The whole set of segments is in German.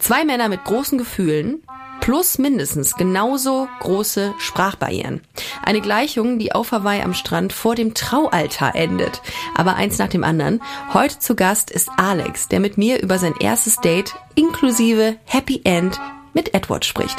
Zwei Männer mit großen Gefühlen plus mindestens genauso große Sprachbarrieren. Eine Gleichung, die auf Hawaii am Strand vor dem Traualtar endet. Aber eins nach dem anderen. Heute zu Gast ist Alex, der mit mir über sein erstes Date inklusive Happy End mit Edward spricht.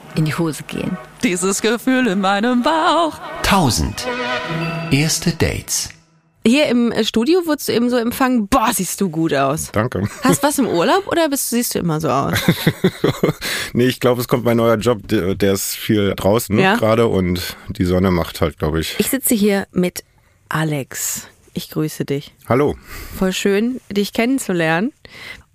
in die Hose gehen. Dieses Gefühl in meinem Bauch. 1000. Erste Dates. Hier im äh, Studio wurdest du eben so empfangen, boah, siehst du gut aus. Danke. Hast was im Urlaub oder bist, siehst du immer so aus? nee, ich glaube, es kommt mein neuer Job, der, der ist viel draußen Ja. gerade und die Sonne macht halt, glaube ich. Ich sitze hier mit Alex. Ich grüße dich. Hallo. Voll schön, dich kennenzulernen.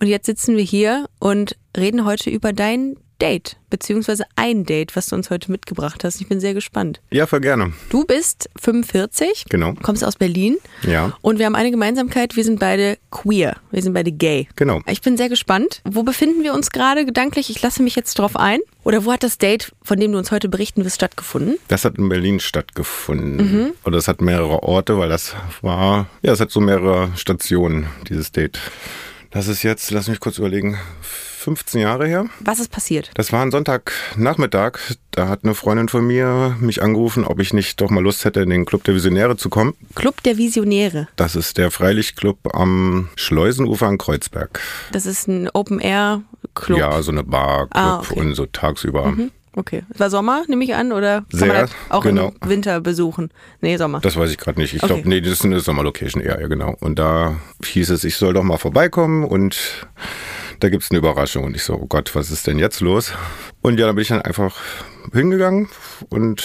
Und jetzt sitzen wir hier und reden heute über dein Date, beziehungsweise ein Date, was du uns heute mitgebracht hast. Ich bin sehr gespannt. Ja, voll gerne. Du bist 45, Genau. kommst aus Berlin Ja. und wir haben eine Gemeinsamkeit, wir sind beide queer, wir sind beide gay. Genau. Ich bin sehr gespannt. Wo befinden wir uns gerade gedanklich? Ich lasse mich jetzt drauf ein. Oder wo hat das Date, von dem du uns heute berichten wirst, stattgefunden? Das hat in Berlin stattgefunden. Mhm. Oder es hat mehrere Orte, weil das war, ja, es hat so mehrere Stationen, dieses Date. Das ist jetzt, lass mich kurz überlegen, 15 Jahre her. Was ist passiert? Das war ein Sonntagnachmittag. Da hat eine Freundin von mir mich angerufen, ob ich nicht doch mal Lust hätte, in den Club der Visionäre zu kommen. Club der Visionäre. Das ist der Freilichtclub am Schleusenufer in Kreuzberg. Das ist ein Open-Air-Club. Ja, so eine Bar, Club Ah, okay. und so tagsüber. Okay. Es war Sommer, nehme ich an, oder kann Sehr, man das auch genau. im Winter besuchen? Nee, Sommer. Das weiß ich gerade nicht. Ich Okay. glaube, nee, das ist eine Sommerlocation eher, ja genau. Und da hieß es, ich soll doch mal vorbeikommen und da gibt's eine Überraschung. Und ich so, oh Gott, was ist denn jetzt los? Und ja, dann bin ich dann einfach hingegangen und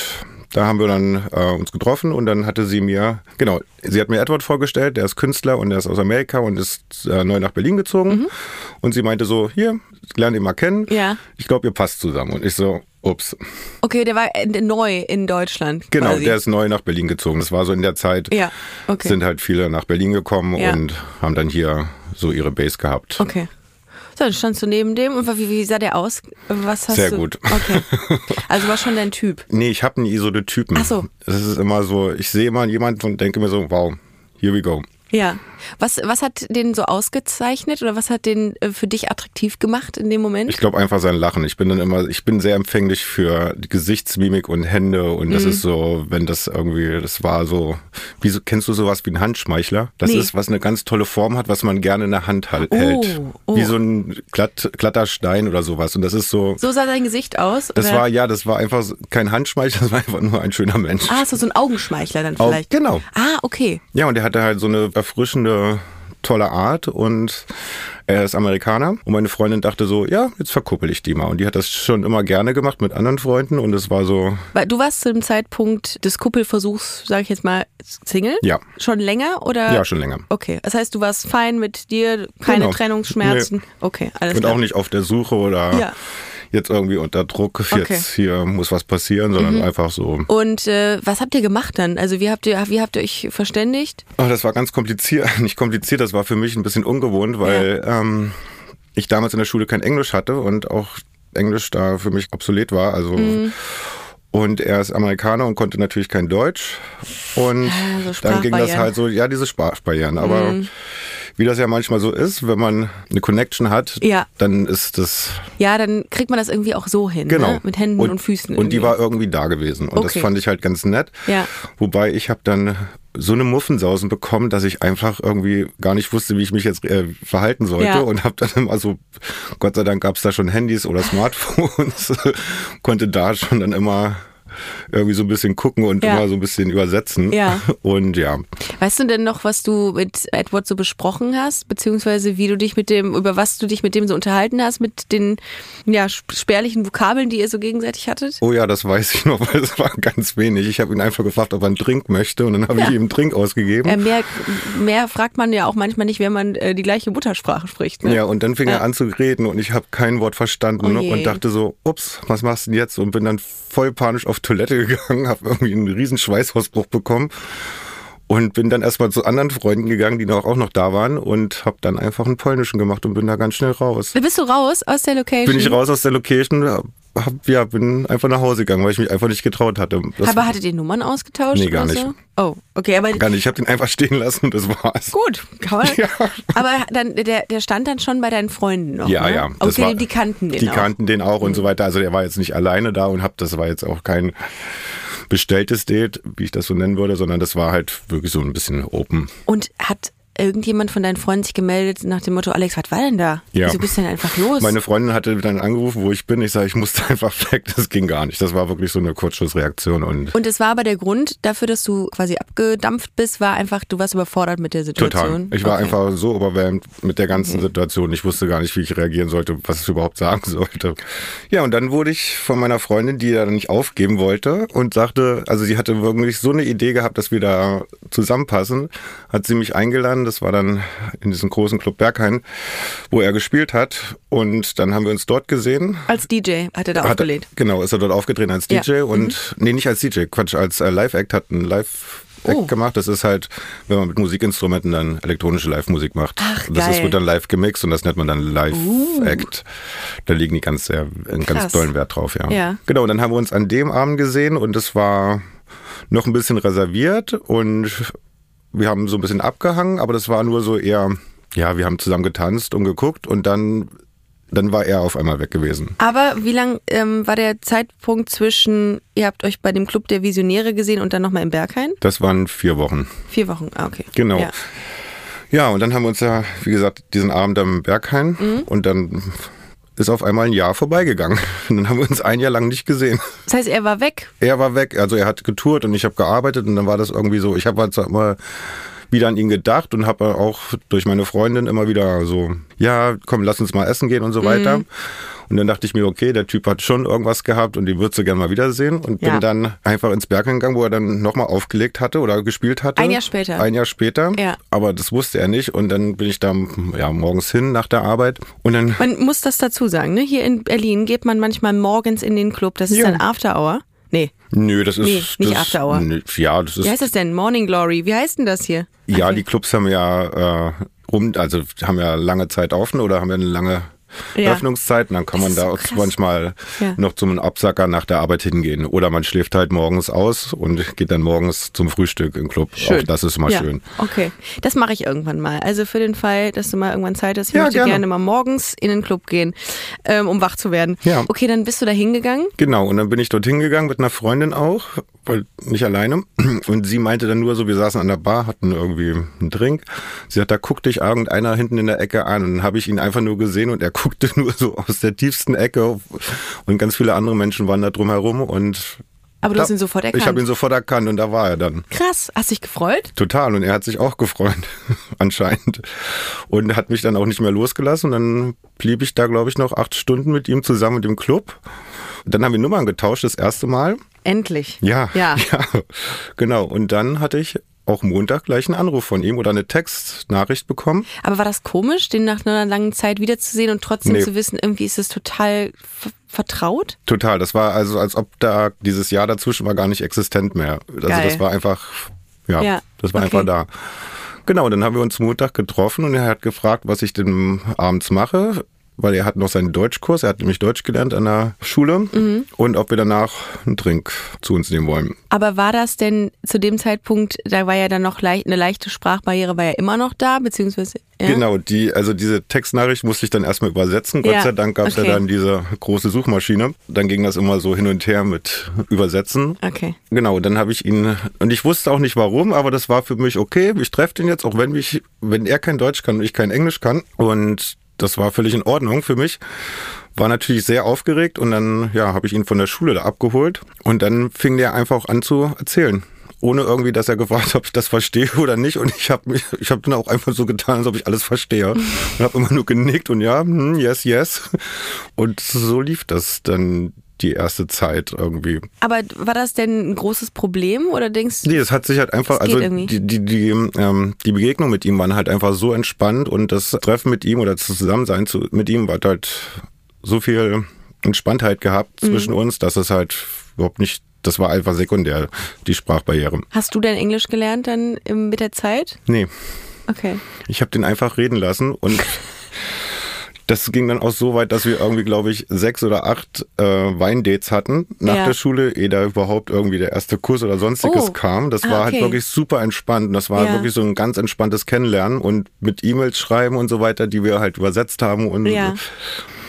da haben wir dann äh, uns getroffen und dann hatte sie mir, genau, sie hat mir Edward vorgestellt, der ist Künstler und der ist aus Amerika und ist äh, neu nach Berlin gezogen. Und sie meinte so, hier, lern ihn mal kennen. Mhm. Ja. Ich glaube, ihr passt zusammen. Und ich so, ups. Okay, der war neu in Deutschland. Genau, quasi. der ist neu nach Berlin gezogen. Das war so in der Zeit, Ja, okay. sind halt viele nach Berlin gekommen Ja. und haben dann hier so ihre Base gehabt. Okay. So, dann standst du neben dem und wie, wie sah der aus? Was hast Sehr du? gut. Okay. Also war schon dein Typ. Nee, ich habe nie so eine Typen. Ach so. Es ist immer so, ich sehe immer jemanden und denke mir so, wow, here we go. Ja. Was, was hat den so ausgezeichnet oder was hat den äh, für dich attraktiv gemacht in dem Moment? Ich glaube einfach sein Lachen. Ich bin dann immer, ich bin sehr empfänglich für Gesichtsmimik und Hände und Mhm. das ist so, wenn das irgendwie, das war so, wie so, kennst du sowas wie ein Handschmeichler? Das Nee. ist, was eine ganz tolle Form hat, was man gerne in der Hand hal- Oh, hält. oh. Wie so ein glatt, glatter Stein oder sowas. Und das ist so, so sah dein Gesicht aus? das oder? war, ja, das war einfach kein Handschmeichler, das war einfach nur ein schöner Mensch. Ah, so, so ein Augenschmeichler dann vielleicht. genau. Ah, okay. Ja, und er hatte halt so eine erfrischende, tolle Art und er ist Amerikaner. Und meine Freundin dachte so, ja, jetzt verkuppel ich die mal. Und die hat das schon immer gerne gemacht mit anderen Freunden und es war so, Weil du warst zu dem Zeitpunkt des Kuppelversuchs, sage ich jetzt mal, Single? ja, Schon länger oder? ja, schon länger. Okay, das heißt, du warst fein mit dir, keine Genau. Trennungsschmerzen. Okay, alles Und klar. auch nicht auf der Suche oder Ja. Jetzt irgendwie unter Druck, Okay. Mhm. jetzt hier muss was passieren, sondern einfach so. Und äh, was habt ihr gemacht dann? Also wie habt ihr, wie habt ihr euch verständigt? Oh, das war ganz kompliziert, nicht kompliziert, das war für mich ein bisschen ungewohnt, weil ähm, ich damals in der Schule kein Englisch hatte und auch Englisch da für mich obsolet war. Also Mhm. und er ist Amerikaner und konnte natürlich kein Deutsch. Und Ah, so dann ging das halt so, ja, diese Sprachbarrieren. Aber wie das ja manchmal so ist, wenn man eine Connection hat, Ja. dann ist das Ja, dann kriegt man das irgendwie auch so hin, Genau. ne? mit Händen und, Füßen. Und die irgendwie. war irgendwie da gewesen. Und Okay. das fand ich halt ganz nett. Ja. Wobei ich habe dann so eine Muffensausen bekommen, dass ich einfach irgendwie gar nicht wusste, wie ich mich jetzt äh, verhalten sollte. Ja. Und habe dann immer so, Gott sei Dank gab es da schon Handys oder Smartphones, konnte da schon dann immer irgendwie so ein bisschen gucken und Ja. immer so ein bisschen übersetzen. Ja. Und ja, Weißt du denn noch, was du mit Edward so besprochen hast, beziehungsweise wie du dich mit dem, über was du dich mit dem so unterhalten hast, mit den ja, sp- spärlichen Vokabeln, die ihr so gegenseitig hattet? oh ja, das weiß ich noch, weil es war ganz wenig. Ich habe ihn einfach gefragt, ob er einen Drink möchte und dann habe ich ihm einen Drink ausgegeben. Äh, mehr, mehr fragt man ja auch manchmal nicht, wenn man äh, die gleiche Muttersprache spricht. Ne? Ja, und dann fing Ja. er an zu reden und ich habe kein Wort verstanden Oh ne, und dachte so, ups, was machst du denn jetzt? Und bin dann voll panisch auf Toilette gegangen, habe irgendwie einen riesen Schweißausbruch bekommen und bin dann erstmal zu anderen Freunden gegangen, die noch, auch noch da waren und habe dann einfach einen polnischen gemacht und bin da ganz schnell raus. Bist du raus aus der Location? Bin ich raus aus der Location, hab, ja, bin einfach nach Hause gegangen, weil ich mich einfach nicht getraut hatte. Das aber hattet ihr Nummern ausgetauscht? Nee, gar nicht. So? Oh, okay, aber gar nicht. Ich habe den einfach stehen lassen und das war's. gut, kann man. Ja. Aber dann, der, der stand dann schon bei deinen Freunden noch. Ja, ne? ja. das Okay, war- die kannten den Die auch. kannten den auch und so weiter. Also der war jetzt nicht alleine da und hab, das war jetzt auch kein bestelltes Date, wie ich das so nennen würde, sondern das war halt wirklich so ein bisschen open. Und hat irgendjemand von deinen Freunden sich gemeldet nach dem Motto, Alex, was war denn da? Ja. Wieso bist du denn einfach los? Meine Freundin hatte dann angerufen, wo ich bin. Ich sage, ich musste einfach weg. Das ging gar nicht. Das war wirklich so eine Kurzschussreaktion und und es war aber der Grund dafür, dass du quasi abgedampft bist, war einfach, du warst überfordert mit der Situation. Total. Ich war Okay. einfach so überwältigt mit der ganzen Situation. Ich wusste gar nicht, wie ich reagieren sollte, was ich überhaupt sagen sollte. Ja, und dann wurde ich von meiner Freundin, die dann nicht aufgeben wollte und sagte, also sie hatte wirklich so eine Idee gehabt, dass wir da zusammenpassen, hat sie mich eingeladen. Das war dann in diesem großen Club Berghain, wo er gespielt hat. Und dann haben wir uns dort gesehen. Als DJ hat er da Hat- aufgelegt. Genau, ist er dort aufgetreten als DJ Ja. Mhm. und, nee, nicht als DJ, Quatsch, als äh, Live-Act, hat ein Live-Act Oh. gemacht. Das ist halt, wenn man mit Musikinstrumenten dann elektronische Live-Musik macht. Ach, das geil. ist, wird dann live gemixt und das nennt man dann Live-Act. Da liegen die ganz, sehr, einen ganz dollen Wert drauf, ja. Ja. Genau, und dann haben wir uns an dem Abend gesehen und es war noch ein bisschen reserviert und wir haben so ein bisschen abgehangen, aber das war nur so eher, ja, wir haben zusammen getanzt und geguckt und dann, dann war er auf einmal weg gewesen. Aber wie lang ähm, war der Zeitpunkt zwischen, ihr habt euch bei dem Club der Visionäre gesehen und dann nochmal im Berghain? Das waren vier Wochen. Vier Wochen, ah, okay. Genau. Ja. Ja, und dann haben wir uns ja, wie gesagt, diesen Abend am Berghain Mhm. und dann ist auf einmal ein Jahr vorbeigegangen. Und dann haben wir uns ein Jahr lang nicht gesehen. Das heißt, er war weg. Er war weg, also er hat getourt und ich habe gearbeitet und dann war das irgendwie so, ich habe halt immer wieder an ihn gedacht und habe auch durch meine Freundin immer wieder so, ja, komm, lass uns mal essen gehen und so weiter. Mhm. Und dann dachte ich mir, okay, der Typ hat schon irgendwas gehabt und den würdest du gerne mal wiedersehen. Und Ja. bin dann einfach ins Berg gegangen, wo er dann nochmal aufgelegt hatte oder gespielt hatte. Ein Jahr später. Ein Jahr später. Ja. Aber das wusste er nicht. Und dann bin ich da ja, morgens hin nach der Arbeit. Und dann Man muss das dazu sagen, ne? Hier in Berlin geht man manchmal morgens in den Club. Das ist Ja. dann After Hour. Nee. Nö, das ist. Nee, nicht das, After Hour. nö, Ja, das ist. Wie heißt das denn? Morning Glory. Wie heißt denn das hier? ja, Okay. die Clubs haben ja äh, rum, also haben ja lange Zeit offen oder haben ja eine lange Ja. Öffnungszeit. Und dann kann man da so manchmal Ja. noch zum Absacker nach der Arbeit hingehen. Oder man schläft halt morgens aus und geht dann morgens zum Frühstück im Club. Auch das ist immer ja. schön. Okay, das mache ich irgendwann mal. Also für den Fall, dass du mal irgendwann Zeit hast, ich Ja, möchte gerne. gerne mal morgens in den Club gehen, ähm, um wach zu werden. Ja. Okay, dann bist du da hingegangen. Genau, und dann bin ich dorthin gegangen mit einer Freundin auch, weil nicht alleine. Und sie meinte dann nur so, wir saßen an der Bar, hatten irgendwie einen Drink. Sie hat, da guckte dich irgendeiner hinten in der Ecke an und dann habe ich ihn einfach nur gesehen und er guckte nur so aus der tiefsten Ecke und ganz viele andere Menschen waren da drumherum und Aber du da, hast ihn sofort erkannt. Ich habe ihn sofort erkannt und da war er dann. Krass, hast dich gefreut? Total. Und er hat sich auch gefreut, anscheinend. Und hat mich dann auch nicht mehr losgelassen. Und dann blieb ich da, glaube ich, noch acht Stunden mit ihm zusammen mit dem Club. Dann haben wir Nummern getauscht, das erste Mal. Endlich. Ja, Ja. ja, genau. Und dann hatte ich auch Montag gleich einen Anruf von ihm oder eine Textnachricht bekommen. Aber war das komisch, den nach einer langen Zeit wiederzusehen und trotzdem Nee. zu wissen, irgendwie ist es total vertraut? Total. Das war also, als ob da dieses Jahr dazwischen war gar nicht existent mehr. Also Geil. das war einfach, ja, Ja, das war okay. einfach da. Genau, dann haben wir uns Montag getroffen und er hat gefragt, was ich denn abends mache, weil er hat noch seinen Deutschkurs, er hat nämlich Deutsch gelernt an der Schule Mhm. und ob wir danach einen Drink zu uns nehmen wollen. Aber war das denn zu dem Zeitpunkt, da war ja dann noch leicht, eine leichte Sprachbarriere, war ja immer noch da, beziehungsweise. Ja? Genau, die, also diese Textnachricht musste ich dann erstmal übersetzen. Gott Ja, sei Dank gab es okay. ja dann diese große Suchmaschine. Dann ging das immer so hin und her mit Übersetzen. Okay. Genau, dann habe ich ihn, und ich wusste auch nicht warum, aber das war für mich okay. Ich treffe den jetzt, auch wenn mich, wenn er kein Deutsch kann und ich kein Englisch kann. Und das war völlig in Ordnung für mich. War natürlich sehr aufgeregt und dann ja, habe ich ihn von der Schule da abgeholt und dann fing der einfach an zu erzählen. Ohne irgendwie, dass er gefragt hat, ob ich das verstehe oder nicht. Und ich habe mich, ich habe dann auch einfach so getan, als ob ich alles verstehe. Und habe immer nur genickt und ja, hm, yes, yes. Und so lief das dann die erste Zeit irgendwie. Aber war das denn ein großes Problem oder denkst du? Nee, es hat sich halt einfach, also irgendwie. die, die, die, ähm, die Begegnung mit ihm waren halt einfach so entspannt und das Treffen mit ihm oder das Zusammensein zu, mit ihm hat halt so viel Entspanntheit gehabt Mhm. zwischen uns, dass es halt überhaupt nicht, das war einfach sekundär, die Sprachbarriere. Hast du denn Englisch gelernt dann mit der Zeit? Nee, Okay. ich habe den einfach reden lassen und das ging dann auch so weit, dass wir irgendwie, glaube ich, sechs oder acht äh, Weindates hatten nach Ja. der Schule, ehe da überhaupt irgendwie der erste Kurs oder sonstiges Oh. kam. Das Ah, war halt okay. wirklich super entspannt. Und Das war Ja. wirklich so ein ganz entspanntes Kennenlernen und mit E-Mails schreiben und so weiter, die wir halt übersetzt haben. Und, Ja. und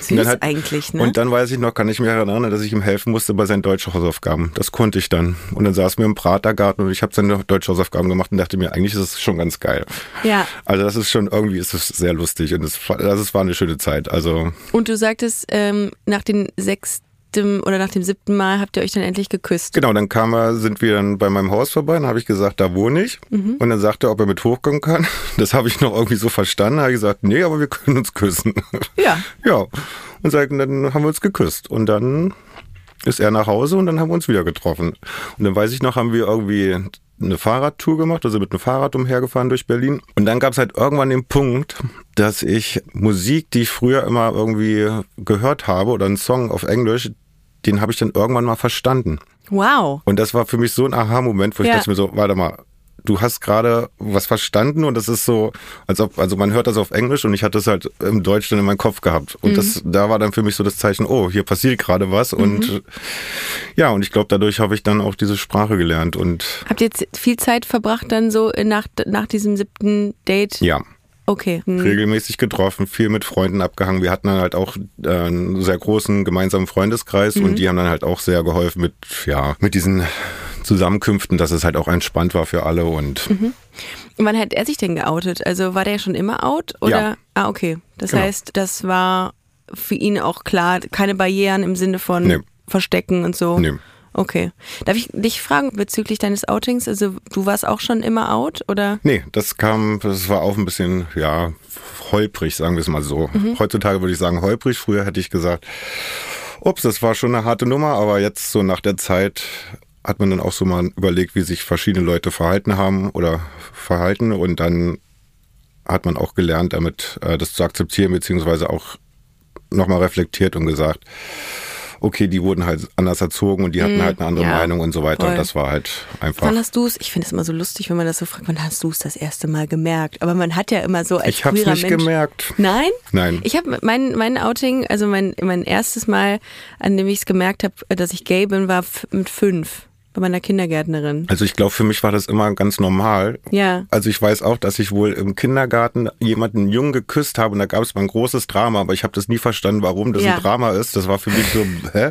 Süß halt- eigentlich, ne? Und dann weiß ich noch, kann ich mich erinnern, dass ich ihm helfen musste bei seinen deutschen Hausaufgaben. Das konnte ich dann. Und dann saßen wir im Pratergarten und ich habe seine deutsche Hausaufgaben gemacht und dachte mir, eigentlich ist es schon ganz geil. ja. Also das ist schon irgendwie ist es sehr lustig und es das ist, war eine schöne Zeit. Also Und du sagtest, ähm, nach dem sechsten oder nach dem siebten Mal habt ihr euch dann endlich geküsst. genau, dann kam er, sind wir dann bei meinem Haus vorbei, dann habe ich gesagt, da wohne ich. Mhm. Und dann sagte er, ob er mit hochkommen kann. Das habe ich noch irgendwie so verstanden. Da habe ich gesagt, nee, aber wir können uns küssen. Ja. ja. Und sagten, dann haben wir uns geküsst. Und dann ist er nach Hause und dann haben wir uns wieder getroffen. Und dann weiß ich noch, haben wir irgendwie eine Fahrradtour gemacht, also mit einem Fahrrad umhergefahren durch Berlin. Und dann gab es halt irgendwann den Punkt, dass ich Musik, die ich früher immer irgendwie gehört habe oder einen Song auf Englisch, den habe ich dann irgendwann mal verstanden. Wow. Und das war für mich so ein Aha-Moment, wo ich Ja. dachte mir so, warte mal, du hast gerade was verstanden und das ist so, als ob, also man hört das auf Englisch und ich hatte es halt im Deutsch dann in meinem Kopf gehabt. Und das, da war dann für mich so das Zeichen, oh, hier passiert gerade was. Und ja, und ich glaube, dadurch habe ich dann auch diese Sprache gelernt und Habt ihr jetzt viel Zeit verbracht dann so nach, nach diesem siebten Date? ja. Okay. Hm. regelmäßig getroffen, viel mit Freunden abgehangen. Wir hatten dann halt auch äh, einen sehr großen gemeinsamen Freundeskreis und die haben dann halt auch sehr geholfen mit, ja, mit diesen Zusammenkünften, dass es halt auch entspannt war für alle und Und wann hat er sich denn geoutet? Also war der schon immer out? Oder? Ja. Ah, okay. Das Genau. heißt, das war für ihn auch klar, keine Barrieren im Sinne von Nee. Verstecken und so. Nee. Okay. Darf ich dich fragen bezüglich deines Outings? Also du warst auch schon immer out oder? Nee, das kam, das war auch ein bisschen, ja, holprig, sagen wir es mal so. Heutzutage würde ich sagen holprig. Früher hätte ich gesagt, ups, das war schon eine harte Nummer, aber jetzt so nach der Zeit hat man dann auch so mal überlegt, wie sich verschiedene Leute verhalten haben oder verhalten und dann hat man auch gelernt, damit äh, das zu akzeptieren, beziehungsweise auch nochmal reflektiert und gesagt, okay, die wurden halt anders erzogen und die hatten halt eine andere Mhm. ja, Meinung und so weiter. voll. Und das war halt einfach. Wann hast du es? Ich finde es immer so lustig, wenn man das so fragt, wann hast du es das erste Mal gemerkt? Aber man hat ja immer so als Ich hab's queerer nicht Mensch, gemerkt. Nein? Nein. Ich habe mein, mein Outing, also mein, mein erstes Mal, an dem ich es gemerkt habe, dass ich gay bin, war mit fünf bei meiner Kindergärtnerin. Also ich glaube, für mich war das immer ganz normal. Ja. Also ich weiß auch, dass ich wohl im Kindergarten jemanden Jungen geküsst habe und da gab es mal ein großes Drama, aber ich habe das nie verstanden, warum das Ja. ein Drama ist. Das war für mich so, hä?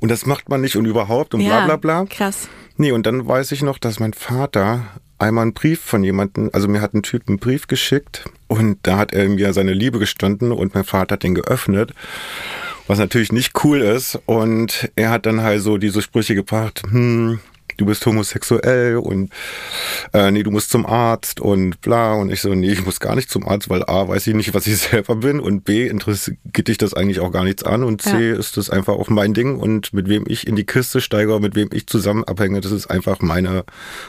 Und das macht man nicht und überhaupt und ja, bla bla bla. Krass. Nee, und dann weiß ich noch, dass mein Vater einmal einen Brief von jemandem, also mir hat ein Typ einen Brief geschickt und da hat er mir seine Liebe gestanden und mein Vater hat den geöffnet, was natürlich nicht cool ist. Und er hat dann halt so diese Sprüche gebracht, hm, du bist homosexuell und äh, nee, du musst zum Arzt und bla. Und ich so, nee, ich muss gar nicht zum Arzt, weil A, weiß ich nicht, was ich selber bin. Und B, interessiert dich das eigentlich auch gar nichts an. Und C, Ja. ist das einfach auch mein Ding. Und mit wem ich in die Kiste steige, mit wem ich zusammen abhänge, das ist einfach meine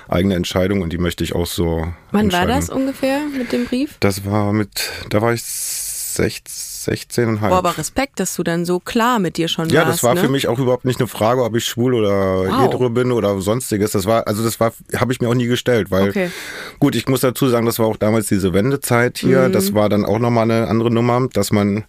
eigene Entscheidung. Und die möchte ich auch so Wann war das ungefähr mit dem Brief? Das war mit, da war ich 16, 16 und halb. Boah, aber Respekt, dass du dann so klar mit dir schon Ja, warst. das war ne? für mich auch überhaupt nicht eine Frage, ob ich schwul oder Wow. hetero bin oder sonstiges. Das war, also das war, habe ich mir auch nie gestellt, weil Okay. gut, ich muss dazu sagen, das war auch damals diese Wendezeit hier. Mhm. Das war dann auch nochmal eine andere Nummer, dass man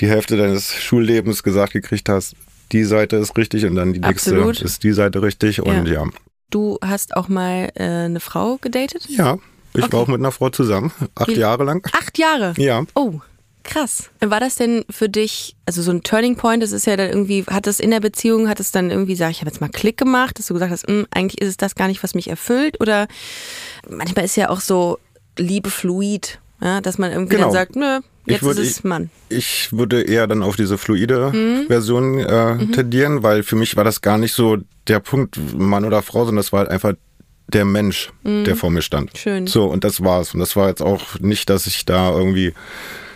die Hälfte deines Schullebens gesagt gekriegt hast, die Seite ist richtig und dann die nächste Absolut. ist die Seite richtig und ja. Du hast auch mal äh, eine Frau gedatet? Ja, ich Okay. war auch mit einer Frau zusammen, acht Jahre lang. Acht Jahre? Ja. Oh, krass. War das denn für dich, also so ein Turning Point, das ist ja dann irgendwie, hat das in der Beziehung, hat es dann irgendwie, sag ich, habe jetzt mal Klick gemacht, dass du gesagt hast, "Hm, eigentlich ist es das gar nicht, was mich erfüllt? Oder manchmal ist ja auch so Liebe fluid, ja, dass man irgendwie Genau. dann sagt, nö, Jetzt ich würde, ist es Mann. Ich würde eher dann auf diese fluide Mhm. Version äh, tendieren, weil für mich war das gar nicht so der Punkt Mann oder Frau, sondern das war halt einfach der Mensch, der vor mir stand. Mhm. Schön. So, und das war's. Und das war jetzt auch nicht, dass ich da irgendwie,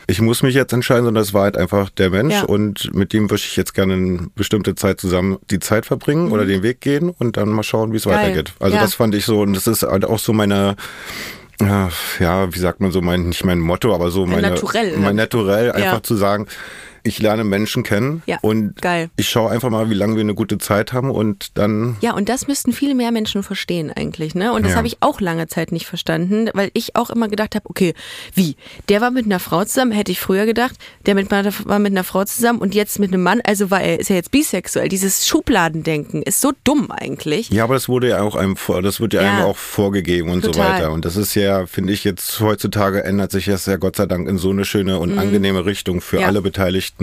ich muss mich jetzt entscheiden, sondern das war halt einfach der Mensch Ja. und mit dem würde ich jetzt gerne eine bestimmte Zeit zusammen die Zeit verbringen oder den Weg gehen und dann mal schauen, wie es Mhm. Weitergeht. Also Ja. das fand ich so, und das ist halt auch so meine, ja, ja, wie sagt man so, mein, nicht mein Motto, aber so meine, Naturell, mein? Naturell, einfach Ja. zu sagen, ich lerne Menschen kennen Ja, und geil. ich schaue einfach mal, wie lange wir eine gute Zeit haben und dann Ja, und das müssten viel mehr Menschen verstehen eigentlich, ne? Und das Ja. habe ich auch lange Zeit nicht verstanden, weil ich auch immer gedacht habe, okay, wie? Der war mit einer Frau zusammen, hätte ich früher gedacht, der mit, war mit einer Frau zusammen und jetzt mit einem Mann, also war er, ist er jetzt bisexuell. Dieses Schubladendenken ist so dumm eigentlich. Ja, aber das wurde ja auch einem vor, das wird ja, Ja. einem auch vorgegeben und so Total. weiter. Und das ist ja, finde ich jetzt heutzutage ändert sich das ja Gott sei Dank in so eine schöne und angenehme Richtung für Mhm. Ja. alle Beteiligten.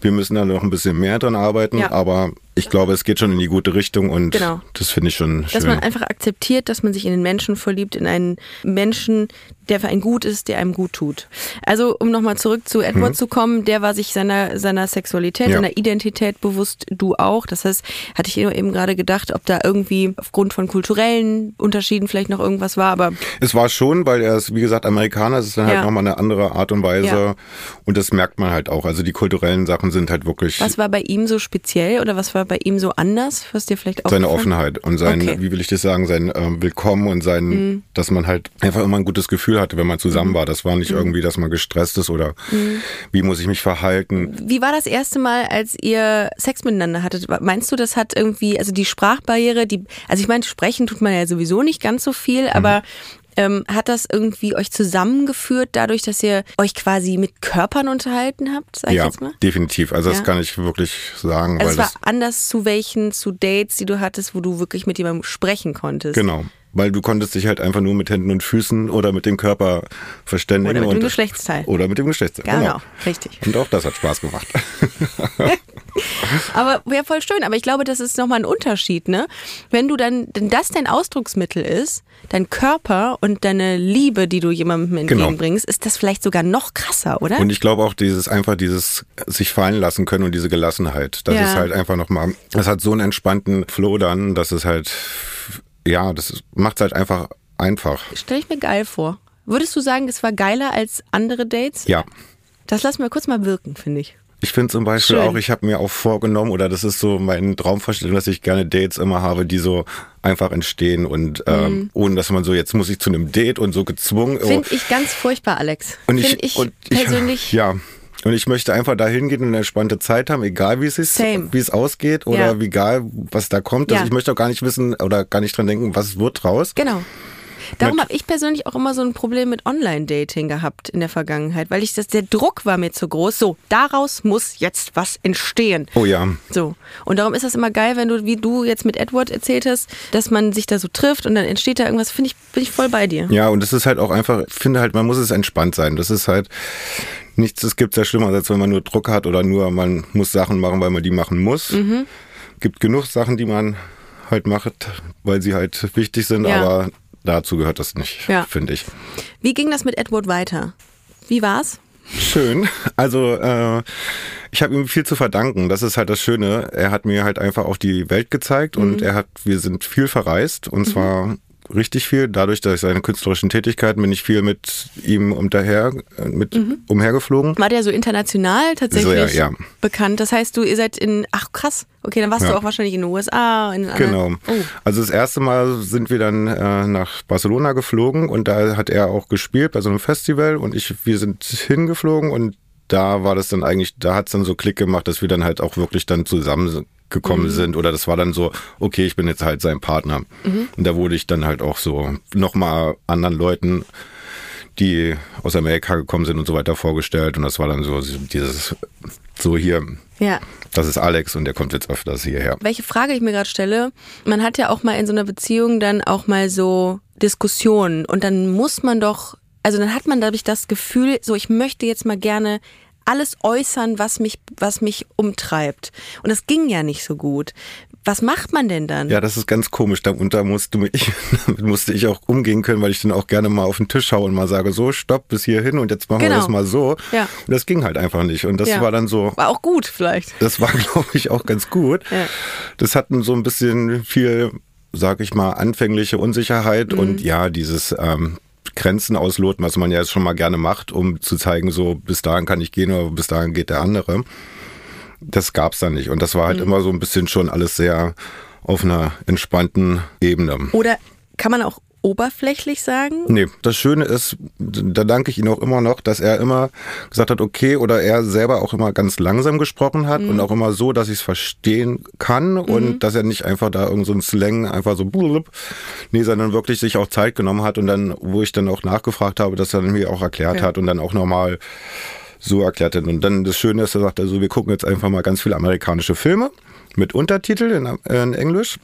Wir müssen da noch ein bisschen mehr dran arbeiten, Ja. aber ich glaube, es geht schon in die gute Richtung und Genau. das finde ich schon Dass schön. man einfach akzeptiert, dass man sich in den Menschen verliebt, in einen Menschen, der für einen gut ist, der einem gut tut. Also, um nochmal zurück zu Edward zu kommen, der war sich seiner, seiner Sexualität, Mhm. Ja. seiner Identität bewusst, du auch. Das heißt, hatte ich eben gerade gedacht, ob da irgendwie aufgrund von kulturellen Unterschieden vielleicht noch irgendwas war, aber Es war schon, weil er ist, wie gesagt, Amerikaner, es ist dann Ja. halt nochmal eine andere Art und Weise. Ja. Und das merkt man halt auch. Also die kulturellen Sachen sind halt wirklich was war bei ihm so speziell oder was war bei ihm so anders, was dir vielleicht auch seine Offenheit und sein, Okay. Mhm. wie will ich das sagen, sein ähm, Willkommen und sein, dass man halt einfach immer ein gutes Gefühl hatte, wenn man zusammen war. Das war nicht Mhm. irgendwie, dass man gestresst ist oder wie muss ich mich verhalten. Wie war das erste Mal, als ihr Sex miteinander hattet? Meinst du, das hat irgendwie, also die Sprachbarriere, die, also ich meine, sprechen tut man ja sowieso nicht ganz so viel, Mhm. aber ähm, hat das irgendwie euch zusammengeführt, dadurch, dass ihr euch quasi mit Körpern unterhalten habt, sag ich Ja, jetzt mal? definitiv. Also das Ja. kann ich wirklich sagen, Also es war anders zu welchen, zu Dates, die du hattest, wo du wirklich mit jemandem sprechen konntest. genau. Weil du konntest dich halt einfach nur mit Händen und Füßen oder mit dem Körper verständigen. Oder mit dem Geschlechtsteil. Oder mit dem Geschlechtsteil. Genau, richtig. Und auch das hat Spaß gemacht. Aber wäre voll schön. Aber ich glaube, das ist nochmal ein Unterschied, ne? Wenn du dann, wenn das dein Ausdrucksmittel ist, dein Körper und deine Liebe, die du jemandem Genau. entgegenbringst, ist das vielleicht sogar noch krasser, oder? Und ich glaube auch dieses einfach dieses sich fallen lassen können und diese Gelassenheit. Das Ja. ist halt einfach nochmal, das hat so einen entspannten Flow dann, dass es halt, ja, das macht es halt einfach einfach. Stell ich mir geil vor. Würdest du sagen, es war geiler als andere Dates? Ja. Das lassen wir kurz mal wirken, finde ich. Ich finde zum Beispiel Schön. auch, ich habe mir auch vorgenommen, oder das ist so meine Traumvorstellung, dass ich gerne Dates immer habe, die so einfach entstehen und ähm, ohne dass man so, jetzt muss ich zu einem Date und so gezwungen. oh, Finde ich ganz furchtbar, Alex. Und Finde ich, und persönlich. ja. Und ich möchte einfach da hingehen und eine entspannte Zeit haben, egal wie es ist, wie es ausgeht oder Ja. wie egal, was da kommt. Ja. Also ich möchte auch gar nicht wissen oder gar nicht dran denken, was wird draus. Genau. Darum habe ich persönlich auch immer so ein Problem mit Online-Dating gehabt in der Vergangenheit, weil ich das, der Druck war mir zu groß. So, daraus muss jetzt was entstehen. Oh ja. So. Und darum ist das immer geil, wenn du, wie du jetzt mit Edward erzählt hast, dass man sich da so trifft und dann entsteht da irgendwas, finde ich, bin ich voll bei dir. Ja, und es ist halt auch einfach, finde halt, man muss es entspannt sein. Das ist halt nichts, es gibt ja schlimmer, als wenn man nur Druck hat oder nur man muss Sachen machen, weil man die machen muss. Mhm. Gibt genug Sachen, die man halt macht, weil sie halt wichtig sind, Ja. aber dazu gehört das nicht, Ja. finde ich. Wie ging das mit Edward weiter? Wie war's? Schön. Also äh, ich habe ihm viel zu verdanken. Das ist halt das Schöne. Er hat mir halt einfach auch die Welt gezeigt und er hat, wir sind viel verreist und zwar richtig viel. Dadurch, dass ich seine künstlerischen Tätigkeiten bin ich viel mit ihm umher, mit umhergeflogen. War der so international tatsächlich So, ja, ja. bekannt? Das heißt, du, ihr seid in, ach krass, okay, dann warst Ja. du auch wahrscheinlich in den USA. In Genau. Oh. Also das erste Mal sind wir dann äh, nach Barcelona geflogen und da hat er auch gespielt bei so einem Festival und ich, wir sind hingeflogen und da war das dann eigentlich, da hat es dann so Klick gemacht, dass wir dann halt auch wirklich dann zusammengekommen sind oder das war dann so, okay, ich bin jetzt halt sein Partner. Und da wurde ich dann halt auch so nochmal anderen Leuten, die aus Amerika gekommen sind und so weiter vorgestellt und das war dann so dieses, so hier, Ja. das ist Alex und der kommt jetzt öfters hierher. Welche Frage ich mir gerade stelle, man hat ja auch mal in so einer Beziehung dann auch mal so Diskussionen und dann muss man doch, also dann hat man dadurch das Gefühl, so ich möchte jetzt mal gerne alles äußern, was mich, was mich umtreibt. Und das ging ja nicht so gut. was macht man denn dann? Ja, das ist ganz komisch. Da, und da musste, ich, damit musste ich auch umgehen können, weil ich dann auch gerne mal auf den Tisch schaue und mal sage, so, stopp, bis hierhin und jetzt machen Genau. wir das mal so. Ja. Und das ging halt einfach nicht. Und das Ja. war dann so, War auch gut vielleicht. das war, glaube ich, auch ganz gut. Ja. Das hatten so ein bisschen viel, sag ich mal, anfängliche Unsicherheit Mhm. und ja, dieses ähm, Grenzen ausloten, was man ja jetzt schon mal gerne macht, um zu zeigen, so bis dahin kann ich gehen oder bis dahin geht der andere. Das gab's dann nicht. Und das war halt Mhm. immer so ein bisschen schon alles sehr auf einer entspannten Ebene. Oder kann man auch oberflächlich sagen? Nee, das Schöne ist, da danke ich ihm auch immer noch, dass er immer gesagt hat, okay, oder er selber auch immer ganz langsam gesprochen hat und auch immer so, dass ich es verstehen kann und dass er nicht einfach da irgend so Slang einfach so blub, nee, sondern wirklich sich auch Zeit genommen hat und dann, wo ich dann auch nachgefragt habe, dass er mir auch erklärt Okay. hat und dann auch nochmal so erklärt hat. Und dann das Schöne ist, er sagt also, wir gucken jetzt einfach mal ganz viele amerikanische Filme mit Untertitel in, in Englisch.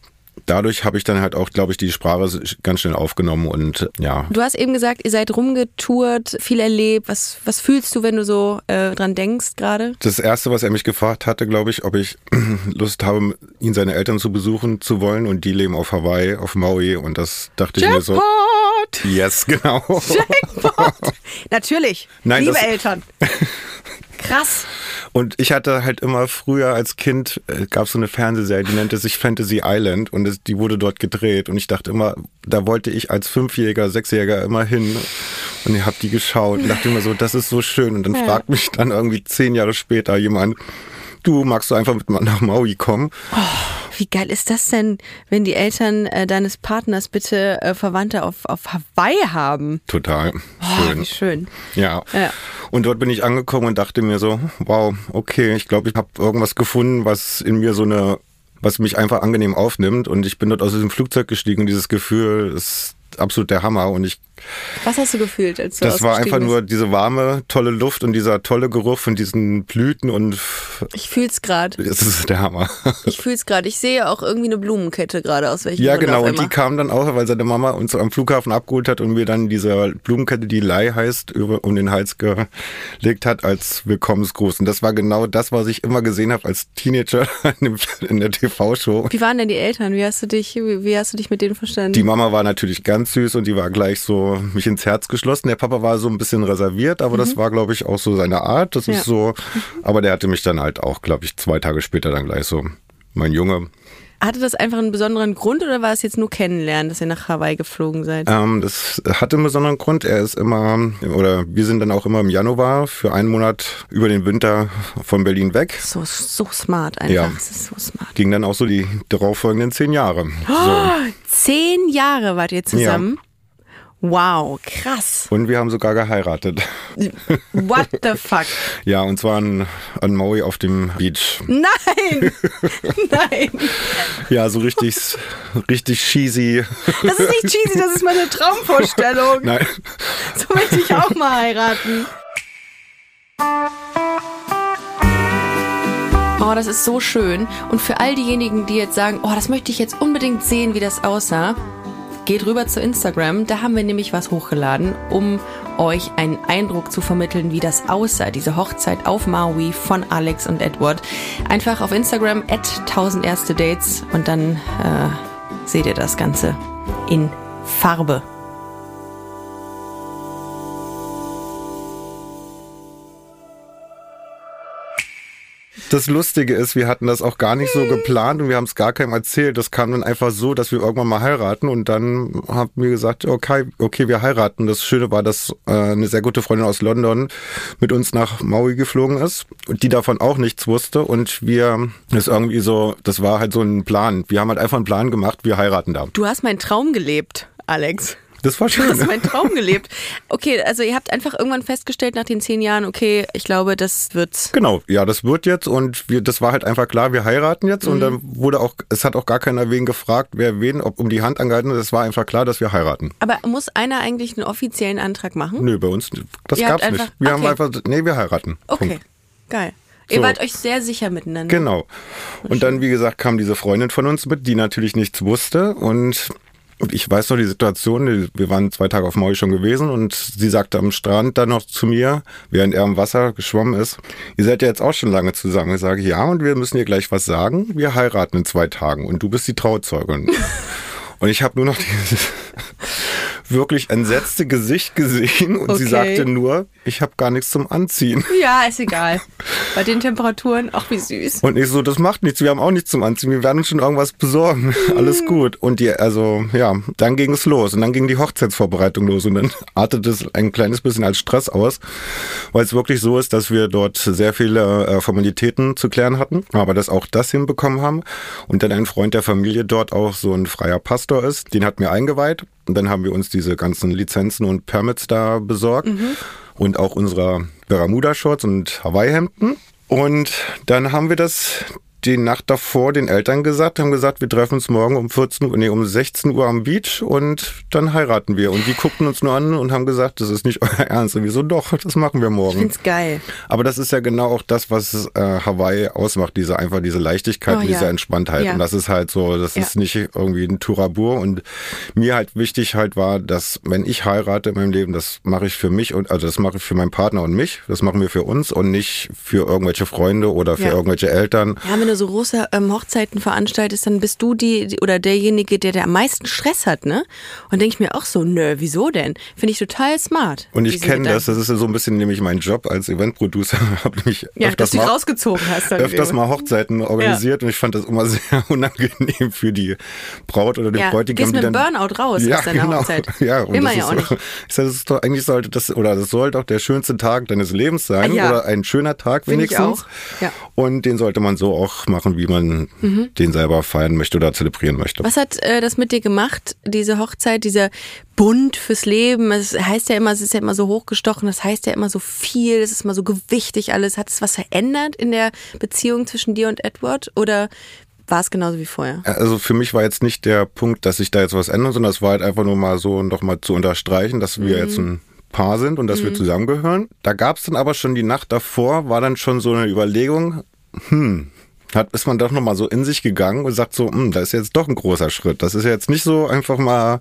Dadurch habe ich dann halt auch, glaube ich, die Sprache ganz schnell aufgenommen und ja, Du hast eben gesagt, ihr seid rumgetourt, viel erlebt. Was, was fühlst du, wenn du so äh, dran denkst gerade? Das erste, was er mich gefragt hatte, glaube ich, ob ich Lust habe, ihn seine Eltern zu besuchen zu wollen und die leben auf Hawaii, auf Maui und das dachte ich mir so. Jackpot! Yes, genau. Jackpot! Natürlich. Nein, Liebe Eltern. Krass. Und ich hatte halt immer früher als Kind, äh, gab es so eine Fernsehserie, die nannte sich Fantasy Island und es, die wurde dort gedreht. Und ich dachte immer, da wollte ich als Fünfjähriger, Sechsjähriger immer hin. Und ich habe die geschaut und dachte immer so, das ist so schön. Und dann fragt mich dann irgendwie zehn Jahre später jemand, du magst du einfach mit nach Maui kommen? Wie geil ist das denn, wenn die Eltern äh, deines Partners bitte äh, Verwandte auf, auf Hawaii haben? Total Oh, schön. wie schön. Ja. Ja. Und dort bin ich angekommen und dachte mir so, wow, okay, ich glaube, ich habe irgendwas gefunden, was in mir so eine, was mich einfach angenehm aufnimmt. Und ich bin dort aus diesem Flugzeug gestiegen und dieses Gefühl ist absolut der Hammer. Und ich, Was hast du gefühlt, als du das war einfach nur bist? diese warme, tolle Luft und dieser tolle Geruch von diesen Blüten und Ich fühl's gerade. es ist der Hammer. Ich fühl's gerade. Ich sehe auch irgendwie eine Blumenkette gerade aus welchem Ja, Grund genau. Und die kam dann auch, weil seine Mama uns am Flughafen abgeholt hat und mir dann diese Blumenkette, die Lai heißt, über, um den Hals gelegt hat als Willkommensgruß. Und das war genau das, was ich immer gesehen habe als Teenager in der TV-Show. Wie waren denn die Eltern? Wie hast du dich, wie, wie hast du dich mit denen verstanden? Die Mama war natürlich ganz süß und die war gleich so mich ins Herz geschlossen. Der Papa war so ein bisschen reserviert, aber das war, glaube ich, auch so seine Art. Das Ja. ist so. Aber der hatte mich dann halt auch, glaube ich, zwei Tage später dann gleich so. Mein Junge, Hatte das einfach einen besonderen Grund oder war es jetzt nur kennenlernen, dass ihr nach Hawaii geflogen seid? Ähm, das hatte einen besonderen Grund. Er ist immer, oder wir sind dann auch immer im Januar für einen Monat über den Winter von Berlin weg. So, so smart einfach. Ja. Es ist so smart. Ging dann auch so die darauffolgenden zehn Jahre. So. Oh, zehn Jahre wart ihr zusammen? Wow, krass. Und wir haben sogar geheiratet. What the fuck? Ja, und zwar an, an Maui auf dem Beach. Nein! Nein! Ja, so richtig, richtig cheesy. Das ist nicht cheesy, das ist meine Traumvorstellung. Nein. So möchte ich auch mal heiraten. Oh, das ist so schön. Und für all diejenigen, die jetzt sagen, oh, das möchte ich jetzt unbedingt sehen, wie das aussah, geht rüber zu Instagram. Da haben wir nämlich was hochgeladen, um euch einen Eindruck zu vermitteln, wie das aussah, diese Hochzeit auf Maui von Alex und Edward. Einfach auf Instagram at 1000 erste Dates und dann äh, seht ihr das Ganze in Farbe. Das Lustige ist, wir hatten das auch gar nicht so geplant und wir haben es gar keinem erzählt. Das kam dann einfach so, dass wir irgendwann mal heiraten und dann haben wir gesagt, okay, okay, wir heiraten. Das Schöne war, dass äh, eine sehr gute Freundin aus London mit uns nach Maui geflogen ist und die davon auch nichts wusste und wir, das irgendwie so, das war halt so ein Plan. Wir haben halt einfach einen Plan gemacht, wir heiraten da. Du hast meinen Traum gelebt, Alex. Das war Du schön. hast meinen Traum gelebt. Okay, also ihr habt einfach irgendwann festgestellt nach den zehn Jahren, okay, ich glaube, das wird's. Genau, ja, das wird jetzt und wir, das war halt einfach klar, wir heiraten jetzt und dann wurde auch, es hat auch gar keiner wen gefragt, wer wen, ob um die Hand angehalten ist. Es war einfach klar, dass wir heiraten. Aber muss einer eigentlich einen offiziellen Antrag machen? Nö, bei uns, das Ihr gab's nicht. einfach- Wir haben okay. einfach, nee, wir heiraten. Okay, Punkt. geil. Ihr So. wart euch sehr sicher miteinander. Genau. Und dann, wie gesagt, kam diese Freundin von uns mit, die natürlich nichts wusste und Und ich weiß noch die Situation, wir waren zwei Tage auf Maui schon gewesen und sie sagte am Strand dann noch zu mir, während er im Wasser geschwommen ist, ihr seid ja jetzt auch schon lange zusammen. Ich sage, ja, und wir müssen dir gleich was sagen. Wir heiraten in zwei Tagen und du bist die Trauzeugin. und ich habe nur noch dieses wirklich entsetzte Gesicht gesehen und sie Okay. sagte nur, ich habe gar nichts zum Anziehen. Ja, ist egal. Bei den Temperaturen, ach wie süß. Und ich so, das macht nichts, wir haben auch nichts zum Anziehen, wir werden uns schon irgendwas besorgen. Alles gut. Und die, also, ja, dann ging es los und dann ging die Hochzeitsvorbereitung los und dann artete es ein kleines bisschen als Stress aus, weil es wirklich so ist, dass wir dort sehr viele äh, Formalitäten zu klären hatten, aber dass auch das hinbekommen haben und dann ein Freund der Familie dort auch so ein freier Pastor ist, den hat mir eingeweiht und dann haben wir uns diese ganzen Lizenzen und Permits da besorgt und auch unsere Bermuda-Shorts und Hawaii-Hemden. Und dann haben wir das die Nacht davor den Eltern gesagt, haben gesagt, wir treffen uns morgen um 14 Uhr, nee, um 16 Uhr am Beach und dann heiraten wir. Und die guckten uns nur an und haben gesagt, das ist nicht euer Ernst. Und wir so, doch, das machen wir Ich morgen. find's geil. Aber das ist ja genau auch das, was äh, Hawaii ausmacht, diese einfach diese Leichtigkeit Oh, und diese ja. Entspanntheit. Ja. Und das ist halt so, das Ja. ist nicht irgendwie ein Turabur. Und mir halt wichtig halt war, dass wenn ich heirate in meinem Leben, das mache ich für mich und also das mache ich für meinen Partner und mich, das machen wir für uns und nicht für irgendwelche Freunde oder für irgendwelche Eltern. Ja, du so große ähm, Hochzeiten veranstaltest, dann bist du die, die oder derjenige, der, der am meisten Stress hat, ne? Und denke ich mir auch so, nö, wieso denn? Finde ich total smart. Und ich kenne das, das ist ja so ein bisschen nämlich mein Job als Eventproducer. habe nämlich Ja, öfters dass du mal, rausgezogen hast. dann öfters immer. mal Hochzeiten organisiert und ich fand das immer sehr unangenehm für die Braut oder den Ja, Bräutigam. gehst die mit einem Burnout raus ja, aus deiner genau. Hochzeit. Ja, und Will das ja ist auch so, nicht. Ich sag, das ist doch, eigentlich sollte das, oder das soll doch der schönste Tag deines Lebens sein ja. oder ein schöner Tag Finde ich wenigstens. auch, ja. Und den sollte man so auch machen, wie man den selber feiern möchte oder zelebrieren möchte. Was hat äh, das mit dir gemacht, diese Hochzeit, dieser Bund fürs Leben? Es heißt ja immer, es ist ja immer so hochgestochen, das heißt ja immer so viel, es ist immer so gewichtig alles. Hat es was verändert in der Beziehung zwischen dir und Edward oder war es genauso wie vorher? Also für mich war jetzt nicht der Punkt, dass sich da jetzt was ändert, sondern es war halt einfach nur mal so noch mal zu unterstreichen, dass wir jetzt ein Paar sind und dass wir zusammengehören. Da gab es dann aber schon die Nacht davor, war dann schon so eine Überlegung, hm, hat, ist man doch noch mal so in sich gegangen und sagt so, hm, da ist jetzt doch ein großer Schritt. Das ist jetzt nicht so einfach mal,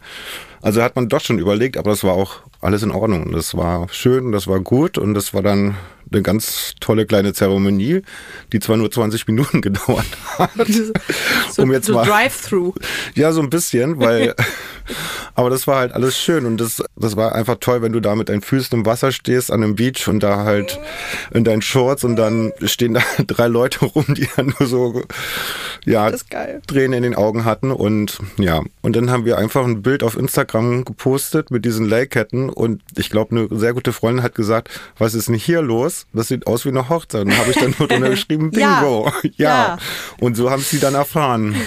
also hat man doch schon überlegt, aber das war auch alles in Ordnung. Und Das war schön, das war gut und das war dann eine ganz tolle kleine Zeremonie, die zwar nur 20 Minuten gedauert hat. So, um jetzt so mal- Drive-Through. Ja, so ein bisschen, weil, aber das war halt alles schön und das, das war einfach toll, wenn du da mit deinen Füßen im Wasser stehst an einem Beach und da halt in deinen Shorts und dann stehen da drei Leute rum, die dann nur so, ja. Tränen in den Augen hatten und ja, und dann haben wir einfach ein Bild auf Instagram gepostet mit diesen Lake-Ketten und ich glaube, eine sehr gute Freundin hat gesagt, was ist denn hier los? Das sieht aus wie eine Hochzeit. Und dann habe ich dann nur drunter geschrieben, Ja. Bingo. Ja. Ja. Und so haben sie dann erfahren.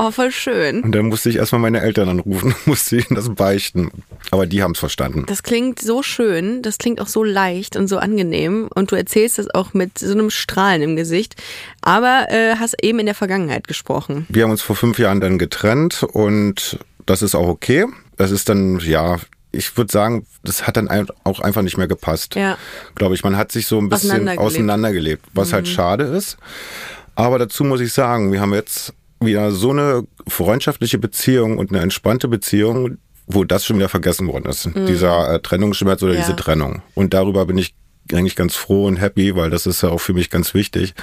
Oh, voll schön. Und dann musste ich erstmal meine Eltern anrufen, musste ihnen das beichten. Aber die haben es verstanden. Das klingt so schön, das klingt auch so leicht und so angenehm und du erzählst das auch mit so einem Strahlen im Gesicht, aber äh, hast eben in der Vergangenheit gesprochen. Wir haben uns vor fünf Jahren dann getrennt und das ist auch okay. Das ist dann, ja, ich würde sagen, das hat dann auch einfach nicht mehr gepasst. Ja. Glaube ich, man hat sich so ein bisschen Auseinandergelebt. auseinandergelebt, was halt schade ist. Aber dazu muss ich sagen, wir haben jetzt wieder so eine freundschaftliche Beziehung und eine entspannte Beziehung, wo das schon wieder vergessen worden ist. Dieser äh, Trennungsschmerz oder Ja. diese Trennung. Und darüber bin ich eigentlich ganz froh und happy, weil das ist ja auch für mich ganz wichtig.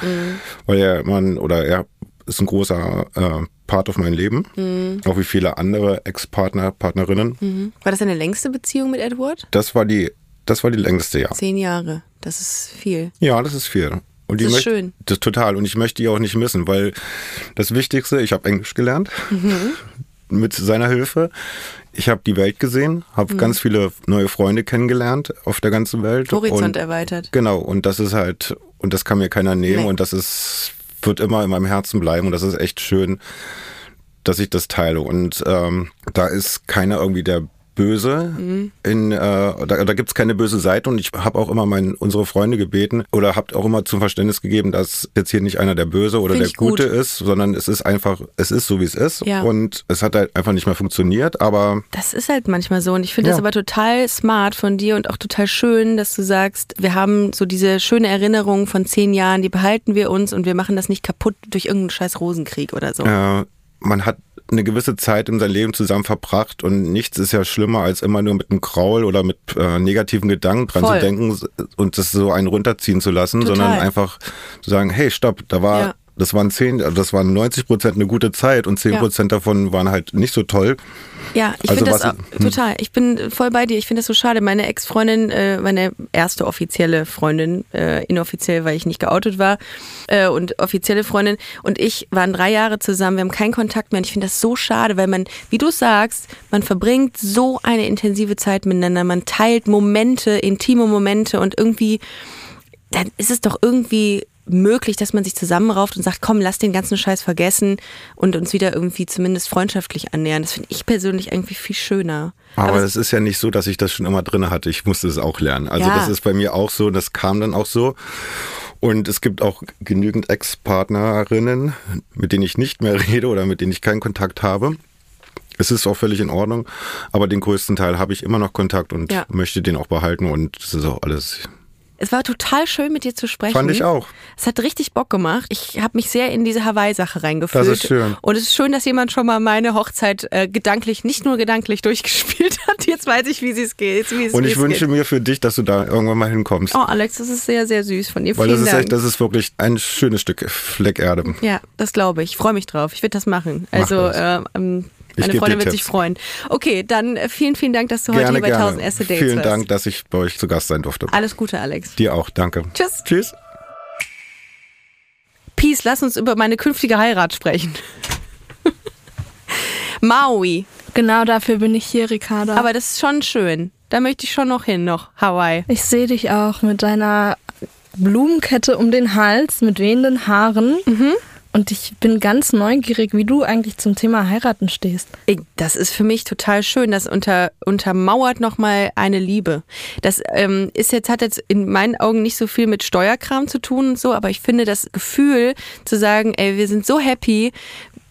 Weil er man oder er ist ein großer äh, Part auf mein Leben. Auch wie viele andere Ex-Partner, Partnerinnen. War das deine längste Beziehung mit Edward? Das war die, das war die längste, ja. Zehn Jahre, das ist viel. Ja, das ist viel. Und Das ist möchte, schön. Das total. Und ich möchte die auch nicht missen, weil das Wichtigste, ich habe Englisch gelernt Mhm. mit seiner Hilfe. Ich habe die Welt gesehen, habe Mhm. ganz viele neue Freunde kennengelernt auf der ganzen Welt. Horizont und, erweitert. Genau. Und das ist halt, und das kann mir keiner nehmen. Nee. Und das ist, wird immer in meinem Herzen bleiben. Und das ist echt schön, dass ich das teile. Und ähm, da ist keiner irgendwie der Böse. Mhm. In, äh, da da gibt es keine böse Seite und ich habe auch immer mein, unsere Freunde gebeten oder habt auch immer zum Verständnis gegeben, dass jetzt hier nicht einer der Böse oder Find der ich gut. Gute ist, sondern es ist einfach, es ist so wie es ist Ja. und es hat halt einfach nicht mehr funktioniert, aber Das ist halt manchmal so und ich finde das Ja. aber total smart von dir und auch total schön, dass du sagst, wir haben so diese schöne Erinnerung von zehn Jahren, die behalten wir uns und wir machen das nicht kaputt durch irgendeinen scheiß Rosenkrieg oder so. äh, man hat eine gewisse Zeit in seinem Leben zusammen verbracht und nichts ist ja schlimmer, als immer nur mit einem Kraul oder mit äh, negativen Gedanken dran Voll. zu denken und das so einen runterziehen zu lassen, Total. sondern einfach zu sagen, hey, stopp, da war, Ja. Das waren zehn, also das waren 90 Prozent eine gute Zeit und 10 Prozent davon waren halt nicht so toll. Ja, ich Also finde das was- auch, total. Ich bin voll bei dir. Ich finde das so schade. Meine Ex-Freundin, äh, meine erste offizielle Freundin, äh, inoffiziell, weil ich nicht geoutet war, äh, und offizielle Freundin und ich waren drei Jahre zusammen. Wir haben keinen Kontakt mehr. Und ich finde das so schade, weil man, wie du sagst, man verbringt so eine intensive Zeit miteinander. Man teilt Momente, intime Momente und irgendwie dann ist es doch irgendwie möglich, dass man sich zusammenrauft und sagt, komm, lass den ganzen Scheiß vergessen und uns wieder irgendwie zumindest freundschaftlich annähern. Das finde ich persönlich irgendwie viel schöner. Aber es- es ist ja nicht so, dass ich das schon immer drin hatte. Ich musste es auch lernen. Also Ja. das ist bei mir auch so und das kam dann auch so. Und es gibt auch genügend Ex-Partnerinnen, mit denen ich nicht mehr rede oder mit denen ich keinen Kontakt habe. Es ist auch völlig in Ordnung, aber den größten Teil habe ich immer noch Kontakt und Ja. möchte den auch behalten und das ist auch alles. Es war total schön, mit dir zu sprechen. Fand ich auch. Es hat richtig Bock gemacht. Ich habe mich sehr in diese Hawaii-Sache reingefühlt. Das ist schön. Und es ist schön, dass jemand schon mal meine Hochzeit äh, gedanklich, nicht nur gedanklich durchgespielt hat. Jetzt weiß ich, wie es geht. Wie es, Und ich wünsche geht. mir für dich, dass du da irgendwann mal hinkommst. Oh, Alex, das ist sehr, sehr süß von dir. Weil Vielen das ist Dank. echt, das ist wirklich ein schönes Stück Fleck Erde. Ja, das glaube ich. Ich freue mich drauf. Ich würde das machen. Also äh, ähm, meine Freundin wird sich Tipps. freuen. Okay, dann äh, vielen, vielen Dank, dass du heute Gerne, hier bei 1000 gerne. erste Dates Vielen warst. Dank, dass ich bei euch zu Gast sein durfte. Alles Gute, Alex. Dir auch, danke. Tschüss. Tschüss. Peace, lass uns über meine künftige Heirat sprechen. Maui. Genau dafür bin ich hier, Ricarda. Aber das ist schon schön. Da möchte ich schon noch hin, noch Hawaii. ich sehe dich auch mit deiner Blumenkette um den Hals, mit wehenden Haaren. Und ich bin ganz neugierig, wie du eigentlich zum Thema heiraten stehst. Ich- Das ist für mich total schön. Das unter, untermauert nochmal eine Liebe. Das ähm, ist jetzt, hat jetzt in meinen Augen nicht so viel mit Steuerkram zu tun und so, aber ich finde das Gefühl zu sagen, ey, wir sind so happy,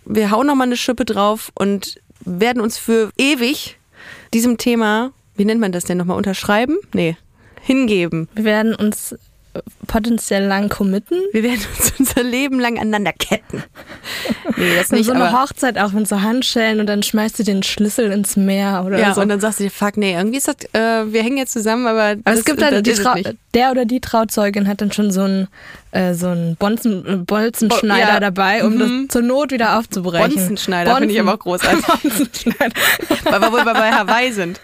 wir hauen nochmal eine Schippe drauf und werden uns für ewig diesem Thema, wie nennt man das denn nochmal, unterschreiben? Nee, hingeben. Wir werden uns potenziell lang committen. Wir werden uns unser Leben lang aneinander ketten. Nee, das nicht, so eine Hochzeit auch mit so Handschellen und dann schmeißt du den Schlüssel ins Meer oder ja, so. und dann sagst du dir, fuck, nee, irgendwie ist das, äh, wir hängen jetzt zusammen, aber, Aber das, es gibt halt, die Trau. Der oder die Trauzeugin hat dann schon so einen, äh, so einen Bonzen, äh, Bolzenschneider Oh, ja. dabei, um das zur Not wieder aufzubrechen. Bonzenschneider finde ich aber auch großartig. Bonzenschneider. weil wir wohl bei Hawaii sind.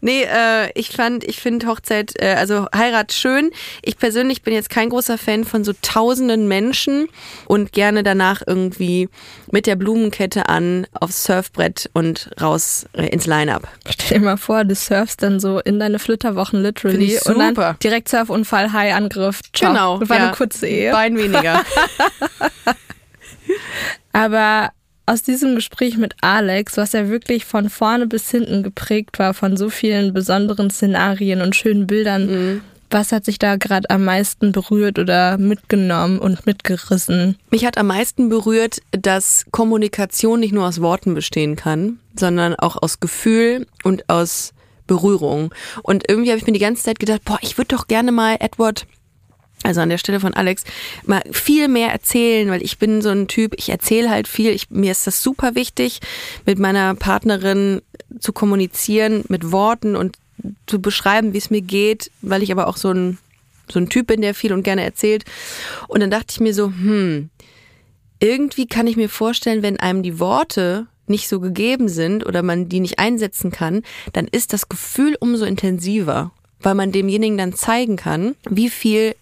Nee, äh, ich fand, ich finde Hochzeit, äh, also Heirat schön. Ich persönlich bin jetzt kein großer Fan von so tausenden Menschen und gerne danach irgendwie mit der Blumenkette an aufs Surfbrett und raus äh, ins Line-Up. Stell dir mal vor, du surfst dann so in deine Flitterwochen literally und dann super. direkt Surfunfall, Hai-Angriff. Ciao. Genau. Das war ja. eine kurze Ehe. Bein weniger. Aber aus diesem Gespräch mit Alex, was ja wirklich von vorne bis hinten geprägt war von so vielen besonderen Szenarien und schönen Bildern, Mhm. was hat sich da gerade am meisten berührt oder mitgenommen und mitgerissen? Mich hat am meisten berührt, dass Kommunikation nicht nur aus Worten bestehen kann, sondern auch aus Gefühl und aus Berührung. Und irgendwie habe ich mir die ganze Zeit gedacht, boah, ich würde doch gerne mal Edward also an der Stelle von Alex, mal viel mehr erzählen, weil ich bin so ein Typ, ich erzähle halt viel. Ich, mir ist das super wichtig, mit meiner Partnerin zu kommunizieren, mit Worten und zu beschreiben, wie es mir geht, weil ich aber auch so ein, so ein Typ bin, der viel und gerne erzählt. Und dann dachte ich mir so, hm, irgendwie kann ich mir vorstellen, wenn einem die Worte nicht so gegeben sind oder man die nicht einsetzen kann, dann ist das Gefühl umso intensiver, weil man demjenigen dann zeigen kann, wie viel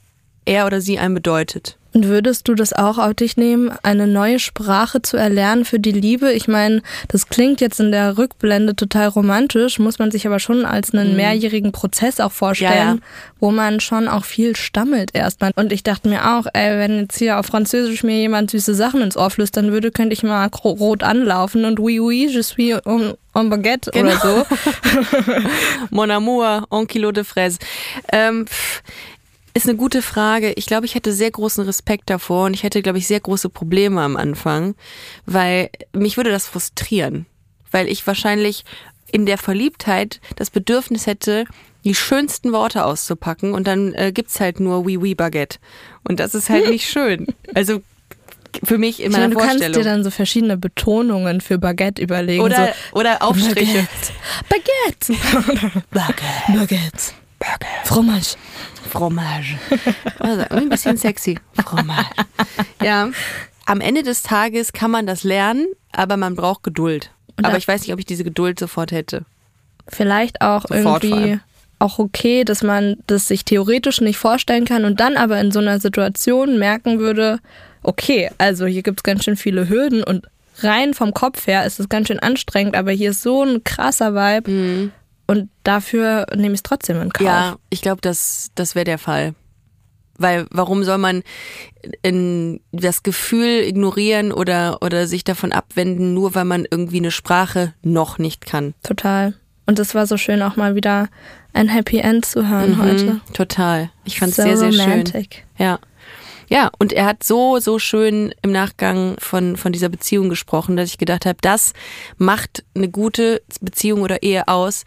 er oder sie einem bedeutet. Und würdest du das auch auf dich nehmen, eine neue Sprache zu erlernen für die Liebe? Ich meine, das klingt jetzt in der Rückblende total romantisch, muss man sich aber schon als einen mehrjährigen Prozess auch vorstellen, Mhm. Ja, ja. wo man schon auch viel stammelt erstmal. Und ich dachte mir auch, ey, wenn jetzt hier auf Französisch mir jemand süße Sachen ins Ohr flüstern würde, könnte ich mal rot anlaufen und oui, oui, je suis en, en baguette Genau. oder so. Mon amour, un kilo de fraise. Ähm, ist eine gute Frage. Ich glaube, ich hätte sehr großen Respekt davor und ich hätte, glaube ich, sehr große Probleme am Anfang, weil mich würde das frustrieren, weil ich wahrscheinlich in der Verliebtheit das Bedürfnis hätte, die schönsten Worte auszupacken und dann äh, gibt's halt nur oui oui Baguette und das ist halt nicht schön. Also für mich in Ich meiner meine, du kannst Vorstellung. dir dann so verschiedene Betonungen für Baguette überlegen. oder, so, oder Aufstriche. Baguette. Baguette. Baguette. Fromage. Fromage. Also, ein bisschen sexy. Fromage. Ja. Am Ende des Tages kann man das lernen, aber man braucht Geduld. Und aber ich weiß nicht, ob ich diese Geduld sofort hätte. Vielleicht auch Sofort irgendwie auch okay, dass man das sich theoretisch nicht vorstellen kann und dann aber in so einer Situation merken würde, okay, also hier gibt es ganz schön viele Hürden und rein vom Kopf her ist es ganz schön anstrengend, aber hier ist so ein krasser Vibe und dafür nehme ich es trotzdem in Kauf. Ja, ich glaube, das, das wäre der Fall. Weil warum soll man in das Gefühl ignorieren oder, oder sich davon abwenden, nur weil man irgendwie eine Sprache noch nicht kann? Total. Und es war so schön auch mal wieder ein Happy End zu hören heute. Mhm, total. Ich fand es So sehr, sehr schön. romantic. Ja. Ja, und er hat so, so schön im Nachgang von, von dieser Beziehung gesprochen, dass ich gedacht habe, das macht eine gute Beziehung oder Ehe aus,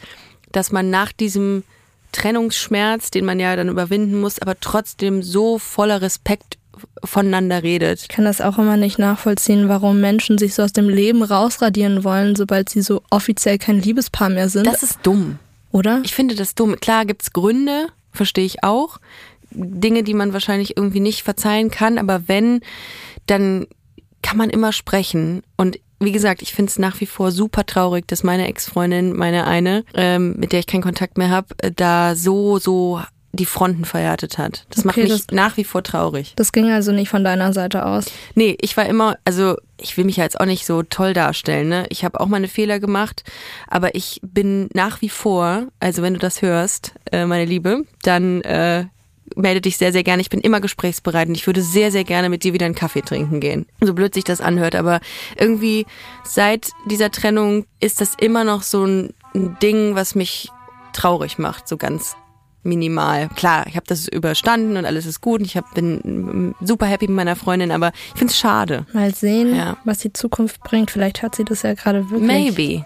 dass man nach diesem Trennungsschmerz, den man ja dann überwinden muss, aber trotzdem so voller Respekt voneinander redet. Ich kann das auch immer nicht nachvollziehen, warum Menschen sich so aus dem Leben rausradieren wollen, sobald sie so offiziell kein Liebespaar mehr sind. Das ist dumm. oder? Ich finde das dumm. Klar gibt's Gründe, verstehe ich auch. Dinge, die man wahrscheinlich irgendwie nicht verzeihen kann, aber wenn, dann kann man immer sprechen. Und wie gesagt, ich finde es nach wie vor super traurig, dass meine Ex-Freundin, meine eine, ähm, mit der ich keinen Kontakt mehr habe, da so, so die Fronten verhärtet hat. Das macht Okay, mich das- nach wie vor traurig. Das ging also nicht von deiner Seite aus. Nee, ich war immer, also ich will mich ja jetzt auch nicht so toll darstellen, ne? Ich habe auch meine Fehler gemacht, aber ich bin nach wie vor, also wenn du das hörst, äh, meine Liebe, dann äh, melde dich sehr, sehr gerne. Ich bin immer gesprächsbereit und ich würde sehr, sehr gerne mit dir wieder einen Kaffee trinken gehen. So blöd sich das anhört, aber irgendwie seit dieser Trennung ist das immer noch so ein, Ding, was mich traurig macht, so ganz minimal. Klar, ich habe das überstanden und alles ist gut und ich hab, bin super happy mit meiner Freundin, aber ich find's schade. Mal sehen, Ja. was die Zukunft bringt. Vielleicht hört sie das ja gerade wirklich. Maybe.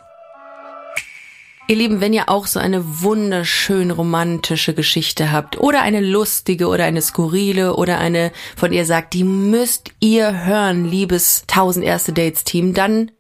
Ihr Lieben, wenn ihr auch so eine wunderschön romantische Geschichte habt oder eine lustige oder eine skurrile oder eine, von ihr sagt, die müsst ihr hören, liebes 1000 erste Dates Team, dann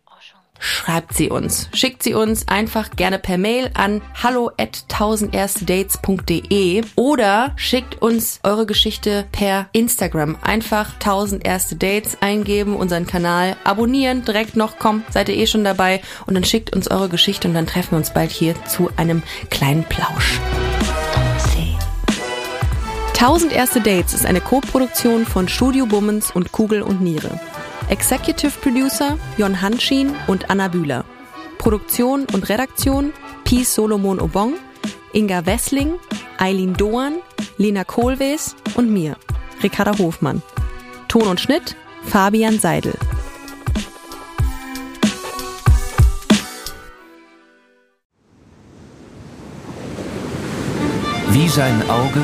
schreibt sie uns. Schickt sie uns einfach gerne per Mail an hallo at 1000erstedates.de oder schickt uns eure Geschichte per Instagram. Einfach 1000 erste Dates eingeben, unseren Kanal abonnieren, direkt noch, komm, seid ihr eh schon dabei und dann schickt uns eure Geschichte und dann treffen wir uns bald hier zu einem kleinen Plausch. 1000 erste Dates ist eine Co-Produktion von Studio Bummens und Kugel und Niere. Executive Producer Jon Hanschin und Anna Bühler. Produktion und Redaktion Pi Solomon Obong, Inga Wessling, Eileen Doan, Lena Kohlwees und mir, Ricarda Hofmann. Ton und Schnitt Fabian Seidel. Wie sein Auge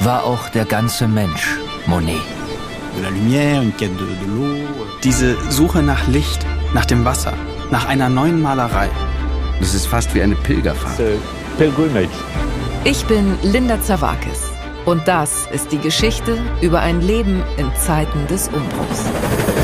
war auch der ganze Mensch Monet. De la lumière, une quête de, de l'eau. Diese Suche nach Licht, nach dem Wasser, nach einer neuen Malerei. Das ist fast wie eine Pilgerfahrt. Ich bin Linda Zawakis und das ist die Geschichte über ein Leben in Zeiten des Umbruchs.